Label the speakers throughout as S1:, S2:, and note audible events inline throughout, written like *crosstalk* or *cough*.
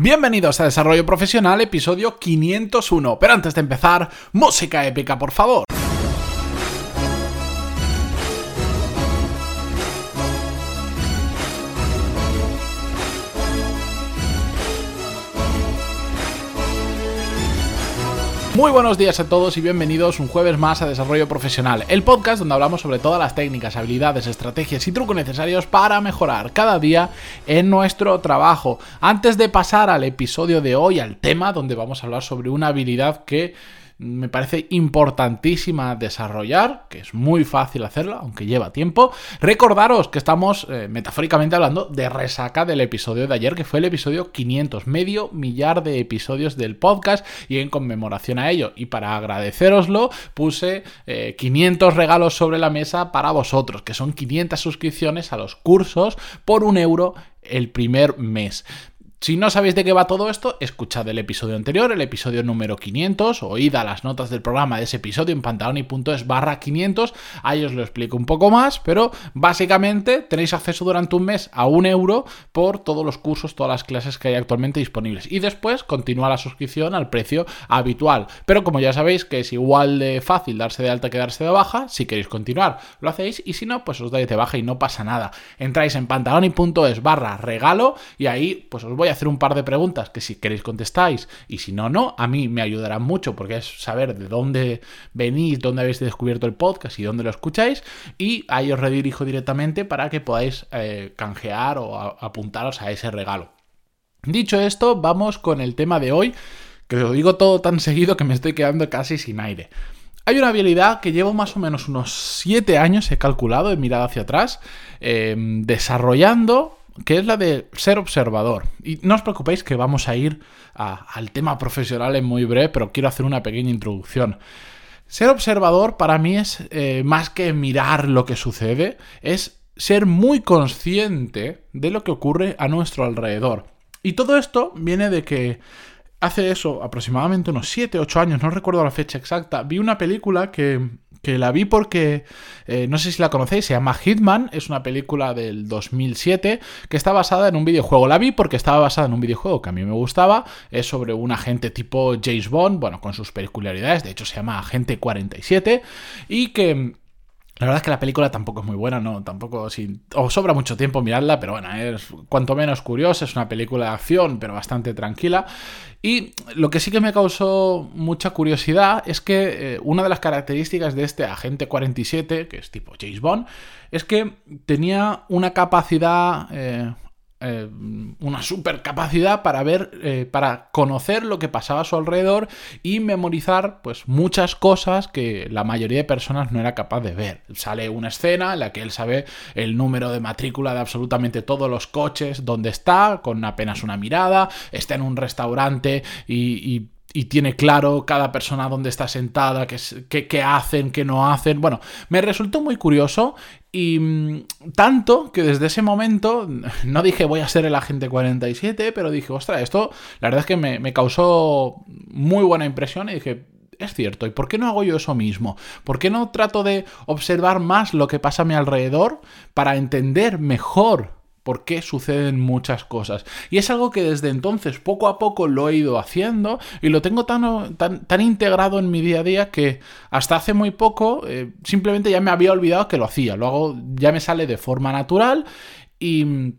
S1: Bienvenidos a Desarrollo Profesional, episodio 501. Pero antes de empezar, música épica, por favor. Muy buenos días a todos y bienvenidos un jueves más a Desarrollo Profesional, el podcast donde hablamos sobre todas las técnicas, habilidades, estrategias y trucos necesarios para mejorar cada día en nuestro trabajo. Antes de pasar al episodio de hoy, al tema donde vamos a hablar sobre una habilidad que me parece importantísima desarrollar, que es muy fácil hacerla, aunque lleva tiempo. Recordaros que estamos eh, metafóricamente hablando de resaca del episodio de ayer, que fue el episodio 500, medio millar de episodios del podcast y en conmemoración a ello. Y para agradeceroslo, puse 500 eh, regalos sobre la mesa para vosotros, que son 500 suscripciones a los cursos por un euro el primer mes. Si no sabéis de qué va todo esto, escuchad el episodio anterior, el episodio número 500, oíd a las notas del programa de ese episodio en pantaloni.es barra 500, ahí os lo explico un poco más, pero básicamente tenéis acceso durante un mes a un euro por todos los cursos, todas las clases que hay actualmente disponibles. Y después continúa la suscripción al precio habitual. Pero como ya sabéis que es igual de fácil darse de alta que darse de baja, si queréis continuar lo hacéis y si no, pues os dais de baja y no pasa nada. Entráis en pantaloni.es barra regalo y ahí pues os voy hacer un par de preguntas que si queréis contestáis y si no, no, a mí me ayudará mucho porque es saber de dónde venís, dónde habéis descubierto el podcast y dónde lo escucháis y ahí os redirijo directamente para que podáis eh, canjear o apuntaros a ese regalo. Dicho esto, vamos con el tema de hoy, que os digo todo tan seguido que me estoy quedando casi sin aire. Hay una habilidad que llevo más o menos unos 7 años, he calculado, he mirado hacia atrás, eh, desarrollando que es la de ser observador. Y no os preocupéis que vamos a ir al tema profesional en muy breve, pero quiero hacer una pequeña introducción. Ser observador para mí es eh, más que mirar lo que sucede, es ser muy consciente de lo que ocurre a nuestro alrededor. Y todo esto viene de que hace eso, aproximadamente unos 7, 8 años, no recuerdo la fecha exacta, vi una película que que la vi porque, eh, no sé si la conocéis, se llama Hitman, es una película del 2007 que está basada en un videojuego. La vi porque estaba basada en un videojuego que a mí me gustaba, es sobre un agente tipo James Bond, bueno, con sus peculiaridades, de hecho se llama Agente 47, y que la verdad es que la película tampoco es muy buena, no, tampoco si os sobra mucho tiempo mirarla, pero bueno, es cuanto menos curiosa, es una película de acción, pero bastante tranquila. Y lo que sí que me causó mucha curiosidad es que eh, una de las características de este agente 47, que es tipo James Bond, es que tenía una capacidad eh, eh, una super capacidad para ver, eh, para conocer lo que pasaba a su alrededor y memorizar pues muchas cosas que la mayoría de personas no era capaz de ver. Sale una escena en la que él sabe el número de matrícula de absolutamente todos los coches, dónde está, con apenas una mirada, está en un restaurante y y tiene claro cada persona dónde está sentada, qué, hacen, qué no hacen. Bueno, me resultó muy curioso y mm, tanto que desde ese momento *laughs* no dije voy a ser el agente 47, pero dije, ostras, esto la verdad es que me, me causó muy buena impresión y dije, es cierto, ¿y por qué no hago yo eso mismo? ¿Por qué no trato de observar más lo que pasa a mi alrededor para entender mejor por qué suceden muchas cosas. Y es algo que desde entonces poco a poco lo he ido haciendo y lo tengo tan, tan, integrado en mi día a día que hasta hace muy poco eh, simplemente ya me había olvidado que lo hacía. Lo hago, ya me sale de forma natural y...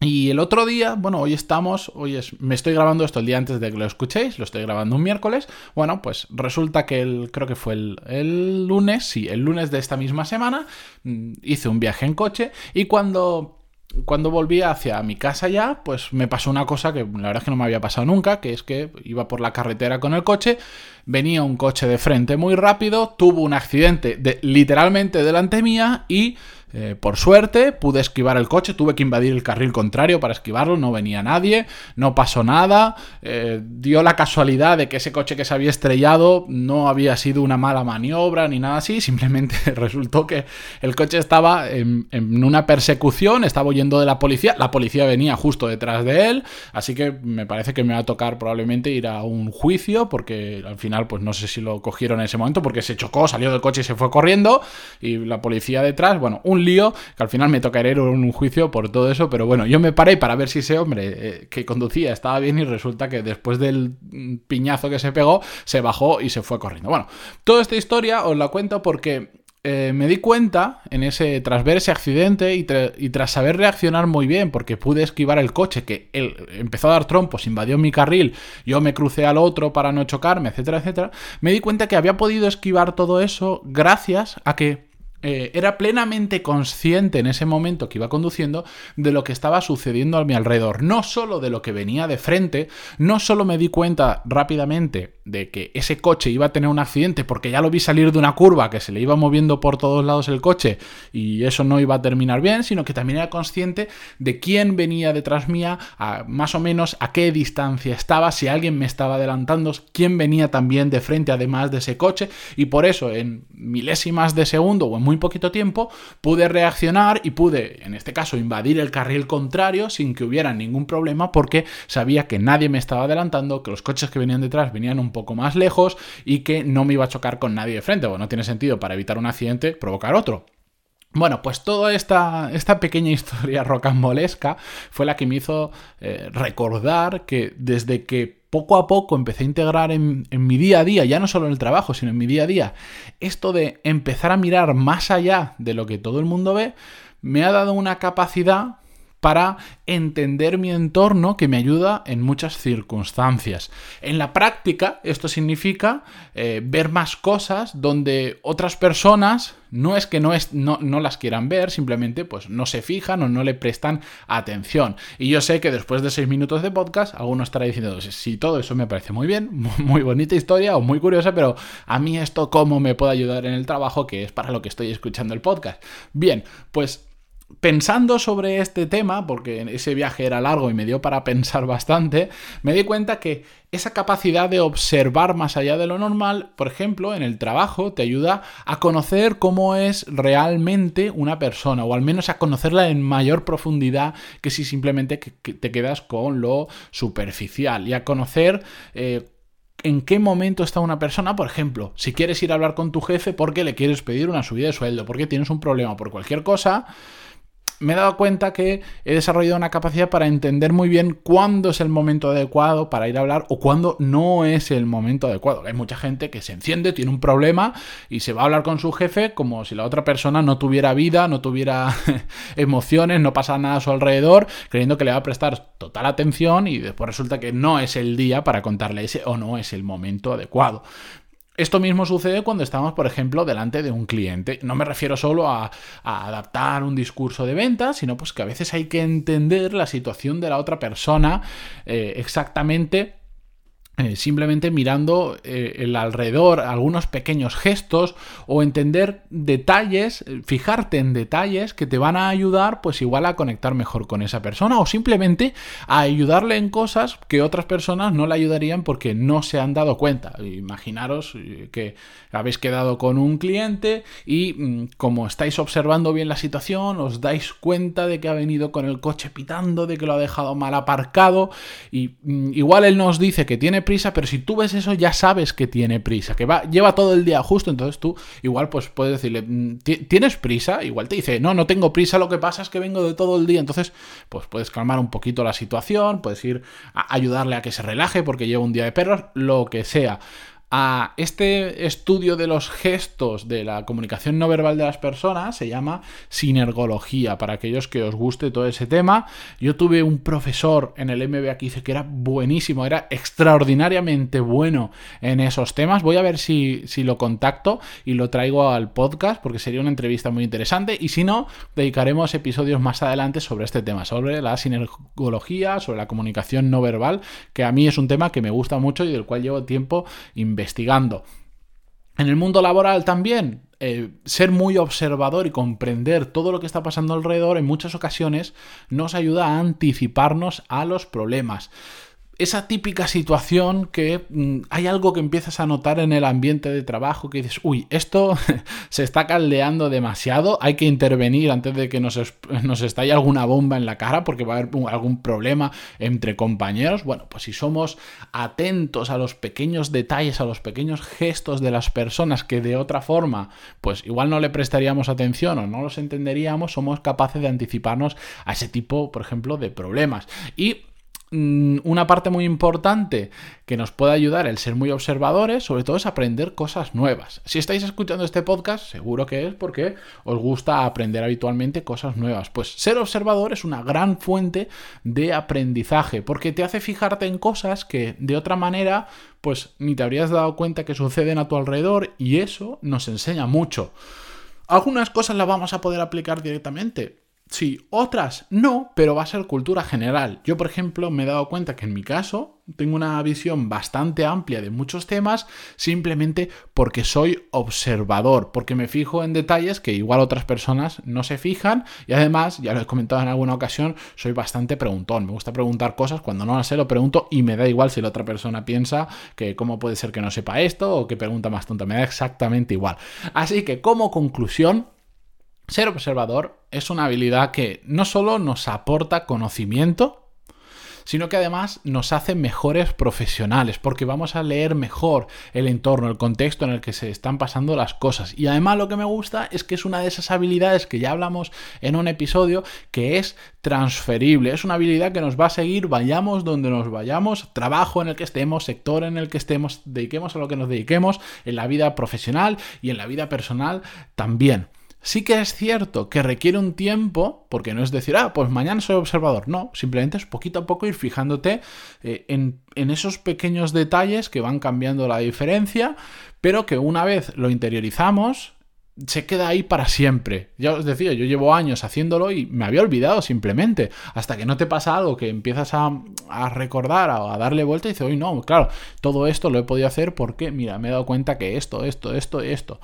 S1: Y el otro día, bueno, hoy estamos, hoy me estoy grabando esto el día antes de que lo escuchéis, lo estoy grabando un miércoles. Bueno, pues resulta que creo que fue el, el lunes, sí, el lunes de esta misma semana, mm, hice un viaje en coche y cuando cuando volví hacia mi casa ya, pues me pasó una cosa que la verdad es que no me había pasado nunca, que es que iba por la carretera con el coche, venía un coche de frente muy rápido, tuvo un accidente de, literalmente delante mía y eh, por suerte pude esquivar el coche, tuve que invadir el carril contrario para esquivarlo, no venía nadie, no pasó nada, eh, dio la casualidad de que ese coche que se había estrellado no había sido una mala maniobra ni nada así, simplemente *laughs* resultó que el coche estaba en, una persecución, estaba huyendo de la policía, la policía venía justo detrás de él, así que me parece que me va a tocar probablemente ir a un juicio porque al final pues no sé si lo cogieron en ese momento porque se chocó, salió del coche y se fue corriendo y la policía detrás, bueno, un un lío que al final me a un juicio por todo eso, pero bueno, yo me paré para ver si ese hombre eh, que conducía estaba bien y resulta que después del piñazo que se pegó, se bajó y se fue corriendo. Bueno, toda esta historia os la cuento porque eh, me di cuenta en ese tras ver ese accidente y, tras saber reaccionar muy bien porque pude esquivar el coche que él empezó a dar trompos, invadió mi carril, yo me crucé al otro para no chocarme, etcétera, etcétera, me di cuenta que había podido esquivar todo eso gracias a que eh, era plenamente consciente en ese momento que iba conduciendo de lo que estaba sucediendo a mi alrededor, no solo de lo que venía de frente, no solo me di cuenta rápidamente de que ese coche iba a tener un accidente porque ya lo vi salir de una curva que se le iba moviendo por todos lados el coche y eso no iba a terminar bien, sino que también era consciente de quién venía detrás mía, más o menos a qué distancia estaba, si alguien me estaba adelantando, quién venía también de frente además de ese coche. Y por eso en milésimas de segundo o en muy poquito tiempo pude reaccionar y pude, en este caso, invadir el carril contrario sin que hubiera ningún problema porque sabía que nadie me estaba adelantando, que los coches que venían detrás venían un poco más lejos y que no me iba a chocar con nadie de frente. Bueno, no tiene sentido para evitar un accidente provocar otro. Bueno, pues toda esta, esta, pequeña *laughs* historia rocambolesca fue la que me hizo eh, recordar que desde que poco a poco empecé a integrar en, en, mi día a día, ya no solo en el trabajo, sino en mi día a día, esto de empezar a mirar más allá de lo que todo el mundo ve, me ha dado una capacidad para entender mi entorno que me ayuda en muchas circunstancias. En la práctica, esto significa eh, ver más cosas donde otras personas no es que no, es, no, no, las quieran ver, simplemente pues no se fijan o no le prestan atención. Y yo sé que después de seis minutos de podcast, alguno estará diciendo, sí, todo eso me parece muy bien, *laughs* muy bonita historia o muy curiosa, pero a mí esto cómo me puede ayudar en el trabajo, que es para lo que estoy escuchando el podcast. Bien, pues pensando sobre este tema, porque ese viaje era largo y me dio para pensar bastante, me di cuenta que esa capacidad de observar más allá de lo normal, por ejemplo, en el trabajo, te ayuda a conocer cómo es realmente una persona, o al menos a conocerla en mayor profundidad que si simplemente te quedas con lo superficial, y a conocer... Eh, en qué momento está una persona, por ejemplo, si quieres ir a hablar con tu jefe porque le quieres pedir una subida de sueldo, porque tienes un problema por cualquier cosa, me he dado cuenta que he desarrollado una capacidad para entender muy bien cuándo es el momento adecuado para ir a hablar o cuándo no es el momento adecuado. Hay mucha gente que se enciende, tiene un problema y se va a hablar con su jefe como si la otra persona no tuviera vida, no tuviera *laughs* emociones, no pasa nada a su alrededor, creyendo que le va a prestar total atención y después resulta que no es el día para contarle ese o no es el momento adecuado. Esto mismo sucede cuando estamos, por ejemplo, delante de un cliente. No me refiero solo a, adaptar un discurso de venta, sino pues que a veces hay que entender la situación de la otra persona eh, exactamente eh, simplemente mirando eh, el alrededor, algunos pequeños gestos o entender detalles, eh, fijarte en detalles que te van a ayudar pues igual a conectar mejor con esa persona o simplemente a ayudarle en cosas que otras personas no le ayudarían porque no se han dado cuenta. Imaginaros que habéis quedado con un cliente y mm, como estáis observando bien la situación os dais cuenta de que ha venido con el coche pitando, de que lo ha dejado mal aparcado y mm, igual él nos dice que tiene prisa, pero si tú ves eso ya sabes que tiene prisa, que va, lleva todo el día justo, entonces tú igual pues puedes decirle, mm, ¿tienes prisa? Igual te dice, no, no tengo prisa, lo que pasa es que vengo de todo el día, entonces pues puedes calmar un poquito la situación, puedes ir a ayudarle a que se relaje porque lleva un día de perros, lo que sea a este estudio de los gestos de la comunicación no verbal de las personas se llama sinergología. Para aquellos que os guste todo ese tema, yo tuve un profesor en el MBA que dice que era buenísimo, era extraordinariamente bueno en esos temas. Voy a ver si, si lo contacto y lo traigo al podcast porque sería una entrevista muy interesante. Y si no, dedicaremos episodios más adelante sobre este tema, sobre la sinergología, sobre la comunicación no verbal, que a mí es un tema que me gusta mucho y del cual llevo tiempo investigando investigando. En el mundo laboral también, eh, ser muy observador y comprender todo lo que está pasando alrededor en muchas ocasiones nos ayuda a anticiparnos a los problemas. Esa típica situación que mm, hay algo que empiezas a notar en el ambiente de trabajo que dices, uy, esto *laughs* se está caldeando demasiado, hay que intervenir antes de que nos, nos estalle alguna bomba en la cara porque va a haber algún problema entre compañeros. Bueno, pues si somos atentos a los pequeños detalles, a los pequeños gestos de las personas que de otra forma, pues igual no le prestaríamos atención o no los entenderíamos, somos capaces de anticiparnos a ese tipo, por ejemplo, de problemas. Y una parte muy importante que nos puede ayudar el ser muy observadores, sobre todo es aprender cosas nuevas. Si estáis escuchando este podcast, seguro que es porque os gusta aprender habitualmente cosas nuevas. Pues ser observador es una gran fuente de aprendizaje, porque te hace fijarte en cosas que de otra manera, pues ni te habrías dado cuenta que suceden a tu alrededor y eso nos enseña mucho. Algunas cosas las vamos a poder aplicar directamente, Sí, otras no, pero va a ser cultura general. Yo, por ejemplo, me he dado cuenta que en mi caso tengo una visión bastante amplia de muchos temas simplemente porque soy observador, porque me fijo en detalles que igual otras personas no se fijan y además, ya lo he comentado en alguna ocasión, soy bastante preguntón. Me gusta preguntar cosas, cuando no las sé lo pregunto y me da igual si la otra persona piensa que cómo puede ser que no sepa esto o que pregunta más tonta, me da exactamente igual. Así que como conclusión, ser observador es una habilidad que no solo nos aporta conocimiento, sino que además nos hace mejores profesionales, porque vamos a leer mejor el entorno, el contexto en el que se están pasando las cosas. Y además lo que me gusta es que es una de esas habilidades que ya hablamos en un episodio, que es transferible, es una habilidad que nos va a seguir, vayamos donde nos vayamos, trabajo en el que estemos, sector en el que estemos, dediquemos a lo que nos dediquemos, en la vida profesional y en la vida personal también. Sí que es cierto que requiere un tiempo, porque no es decir, ah, pues mañana soy observador. No, simplemente es poquito a poco ir fijándote eh, en, en esos pequeños detalles que van cambiando la diferencia, pero que una vez lo interiorizamos, se queda ahí para siempre. Ya os decía, yo llevo años haciéndolo y me había olvidado simplemente. Hasta que no te pasa algo que empiezas a, a recordar o a darle vuelta y dices, hoy no, claro, todo esto lo he podido hacer porque, mira, me he dado cuenta que esto, esto, esto, esto.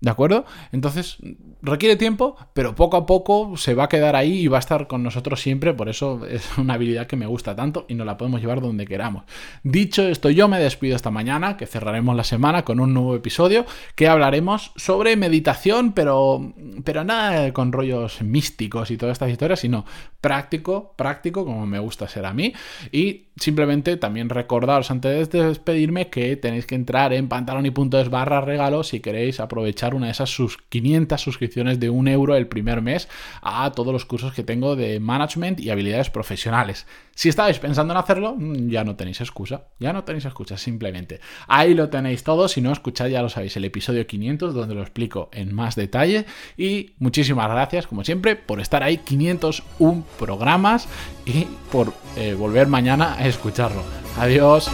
S1: ¿De acuerdo? Entonces, requiere tiempo, pero poco a poco se va a quedar ahí y va a estar con nosotros siempre, por eso es una habilidad que me gusta tanto y nos la podemos llevar donde queramos. Dicho esto, yo me despido esta mañana, que cerraremos la semana con un nuevo episodio, que hablaremos sobre meditación, pero, pero nada con rollos místicos y todas estas historias, sino práctico, práctico, como me gusta ser a mí, y simplemente también recordaros antes de despedirme que tenéis que entrar en pantaloni.es barra regalo si queréis aprovechar una de esas sus 500 suscripciones de un euro el primer mes a todos los cursos que tengo de management y habilidades profesionales. Si estáis pensando en hacerlo, mm, ya no tenéis excusa, ya no tenéis excusa, simplemente. Ahí lo tenéis todo, si no escucháis ya lo sabéis, el episodio 500 donde lo explico en más detalle muchísimas gracias como siempre por estar ahí 501 programas y por eh, volver mañana a escucharlo. Adiós.